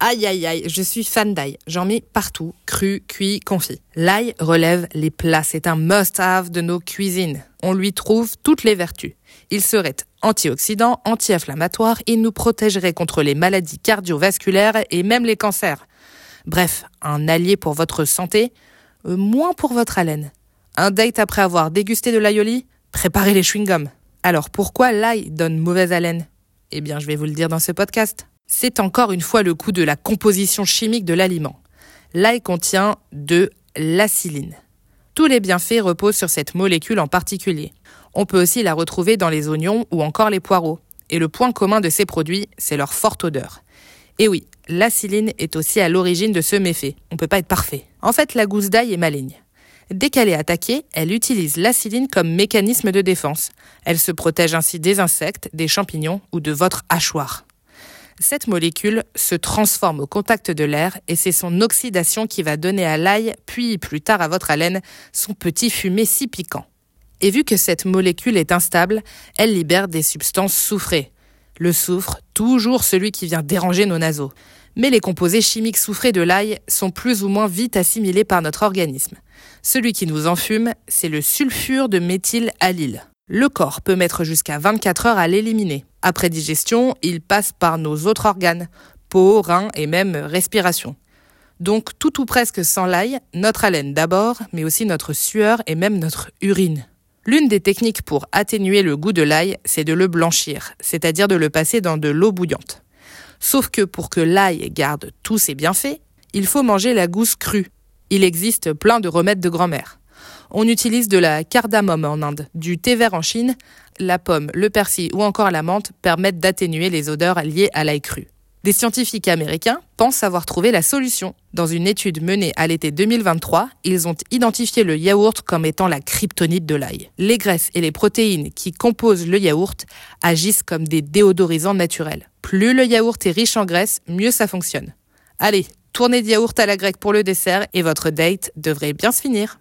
Aïe aïe aïe, je suis fan d'ail. J'en mets partout, cru, cuit, confit. L'ail relève les plats, c'est un must-have de nos cuisines. On lui trouve toutes les vertus. Il serait antioxydant, anti-inflammatoire, il nous protégerait contre les maladies cardiovasculaires et même les cancers. Bref, un allié pour votre santé, euh, moins pour votre haleine. Un date après avoir dégusté de l'aïoli Préparez les chewing-gums. Alors pourquoi l'ail donne mauvaise haleine? Eh bien, je vais vous le dire dans ce podcast. C'est encore une fois le coup de la composition chimique de l'aliment. L'ail contient de l'acéline. Tous les bienfaits reposent sur cette molécule en particulier. On peut aussi la retrouver dans les oignons ou encore les poireaux. Et le point commun de ces produits, c'est leur forte odeur. Et oui, l'acéline est aussi à l'origine de ce méfait. On ne peut pas être parfait. En fait, la gousse d'ail est maligne. Dès qu'elle est attaquée, elle utilise l'acéline comme mécanisme de défense. Elle se protège ainsi des insectes, des champignons ou de votre hachoir. Cette molécule se transforme au contact de l'air et c'est son oxydation qui va donner à l'ail, puis plus tard à votre haleine, son petit fumet si piquant. Et vu que cette molécule est instable, elle libère des substances soufrées. Le soufre, toujours celui qui vient déranger nos naseaux. Mais les composés chimiques soufrés de l'ail sont plus ou moins vite assimilés par notre organisme. Celui qui nous enfume, c'est le sulfure de méthylallyle. Le corps peut mettre jusqu'à 24 heures à l'éliminer. Après digestion, il passe par nos autres organes, peau, reins et même respiration. Donc tout ou presque sans l'ail, notre haleine d'abord, mais aussi notre sueur et même notre urine. L'une des techniques pour atténuer le goût de l'ail, c'est de le blanchir, c'est-à-dire de le passer dans de l'eau bouillante. Sauf que pour que l'ail garde tous ses bienfaits, il faut manger la gousse crue. Il existe plein de remèdes de grand-mère. On utilise de la cardamome en Inde, du thé vert en Chine, la pomme, le persil ou encore la menthe permettent d'atténuer les odeurs liées à l'ail cru. Des scientifiques américains pensent avoir trouvé la solution. Dans une étude menée à l'été 2023, ils ont identifié le yaourt comme étant la kryptonite de l'ail. Les graisses et les protéines qui composent le yaourt agissent comme des déodorisants naturels. Plus le yaourt est riche en graisse, mieux ça fonctionne. Allez, tournez de yaourt à la grecque pour le dessert et votre date devrait bien se finir.